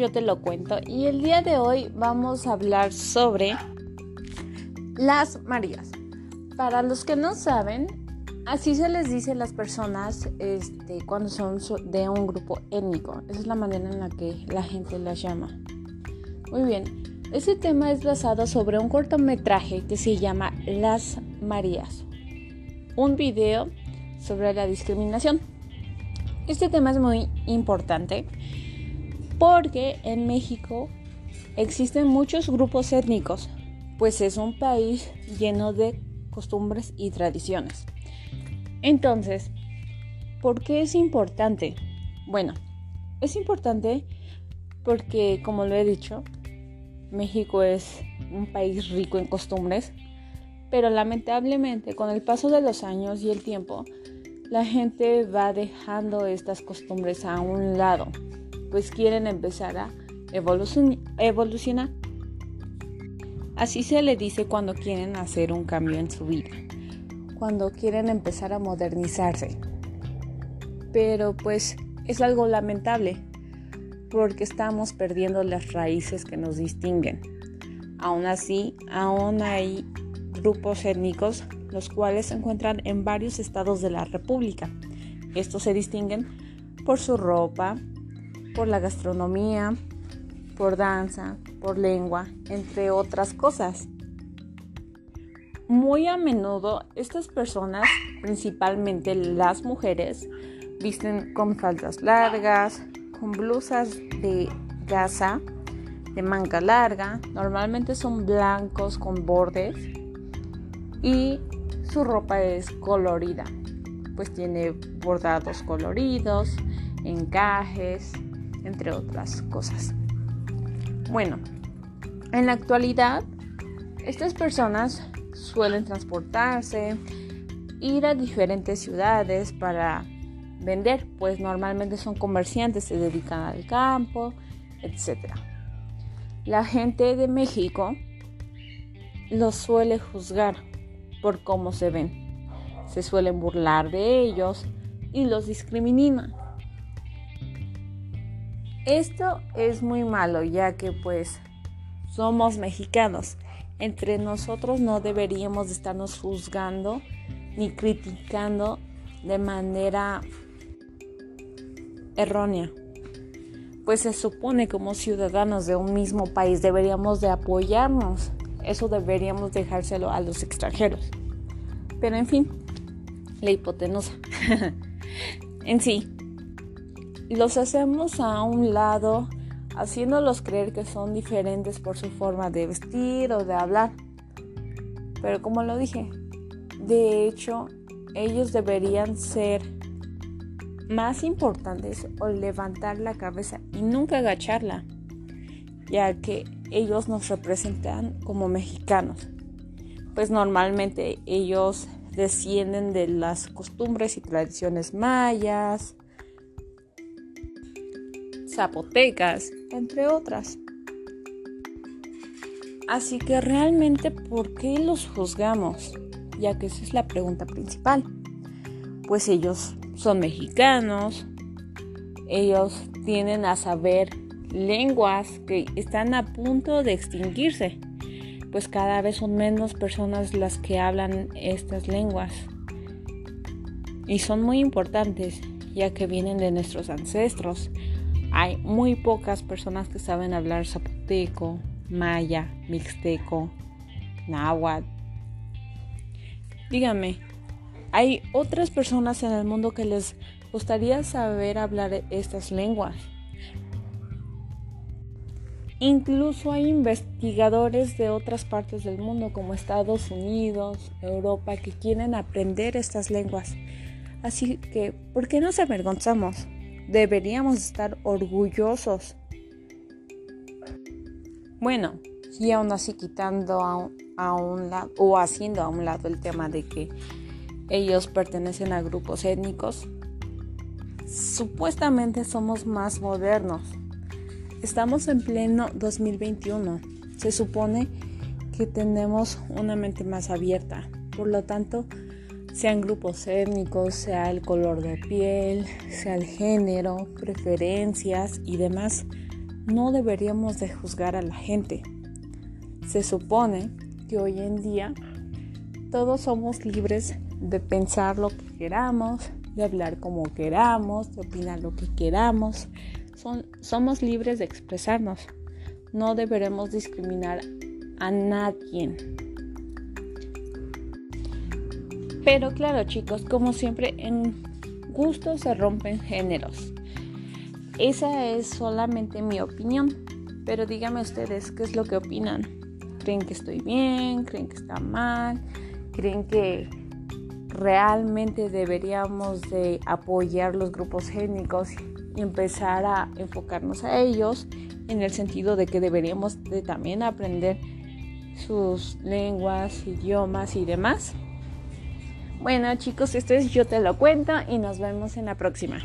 yo te lo cuento. Y el día de hoy vamos a hablar sobre las Marías. Para los que no saben, así se les dice a las personas este, cuando son de un grupo étnico. Esa es la manera en la que la gente las llama. Muy bien, este tema es basado sobre un cortometraje que se llama Las Marías. Un video sobre la discriminación. Este tema es muy importante porque en México existen muchos grupos étnicos, pues es un país lleno de costumbres y tradiciones. Entonces, ¿por qué es importante? Bueno, es importante porque, como lo he dicho, México es un país rico en costumbres, pero lamentablemente con el paso de los años y el tiempo, la gente va dejando estas costumbres a un lado, pues quieren empezar a evolucionar. Así se le dice cuando quieren hacer un cambio en su vida, cuando quieren empezar a modernizarse. Pero pues es algo lamentable, porque estamos perdiendo las raíces que nos distinguen. Aún así, aún hay grupos étnicos los cuales se encuentran en varios estados de la República. Estos se distinguen por su ropa, por la gastronomía, por danza, por lengua, entre otras cosas. Muy a menudo estas personas, principalmente las mujeres, visten con faldas largas, con blusas de gasa, de manga larga, normalmente son blancos con bordes y su ropa es colorida, pues tiene bordados coloridos, encajes, entre otras cosas. Bueno, en la actualidad, estas personas suelen transportarse, ir a diferentes ciudades para vender, pues normalmente son comerciantes, se dedican al campo, etc. La gente de México los suele juzgar por cómo se ven. Se suelen burlar de ellos y los discriminan. Esto es muy malo ya que pues somos mexicanos. Entre nosotros no deberíamos estarnos juzgando ni criticando de manera errónea. Pues se supone como ciudadanos de un mismo país deberíamos de apoyarnos. Eso deberíamos dejárselo a los extranjeros. Pero en fin, la hipotenusa. en sí, los hacemos a un lado, haciéndolos creer que son diferentes por su forma de vestir o de hablar. Pero como lo dije, de hecho, ellos deberían ser más importantes o levantar la cabeza y nunca agacharla, ya que ellos nos representan como mexicanos. Pues normalmente ellos descienden de las costumbres y tradiciones mayas, zapotecas, entre otras. Así que realmente, ¿por qué los juzgamos? Ya que esa es la pregunta principal. Pues ellos son mexicanos, ellos tienen a saber lenguas que están a punto de extinguirse, pues cada vez son menos personas las que hablan estas lenguas. Y son muy importantes, ya que vienen de nuestros ancestros. Hay muy pocas personas que saben hablar zapoteco, maya, mixteco, náhuatl. Dígame, ¿hay otras personas en el mundo que les gustaría saber hablar estas lenguas? Incluso hay investigadores de otras partes del mundo como Estados Unidos, Europa, que quieren aprender estas lenguas. Así que, ¿por qué nos avergonzamos? Deberíamos estar orgullosos. Bueno, y aún así quitando a un, lado o haciendo a un lado el tema de que ellos pertenecen a grupos étnicos, supuestamente somos más modernos Estamos en pleno 2021. Se supone que tenemos una mente más abierta. Por lo tanto, sean grupos étnicos, sea el color de piel, sea el género, preferencias y demás, no deberíamos de juzgar a la gente. Se supone que hoy en día todos somos libres de pensar lo que queramos, de hablar como queramos, de opinar lo que queramos. somos libres de expresarnos. No deberemos discriminar a nadie. Pero claro chicos, como siempre en gustos se rompen géneros. Esa es solamente mi opinión. Pero díganme ustedes qué es lo que opinan. ¿Creen que estoy bien? ¿Creen que está mal? ¿Creen que realmente deberíamos de apoyar los grupos étnicos y empezar a enfocarnos a ellos en el sentido de que deberíamos de también aprender sus lenguas, idiomas y demás? Bueno chicos, esto es Yo Te Lo Cuento y nos vemos en la próxima.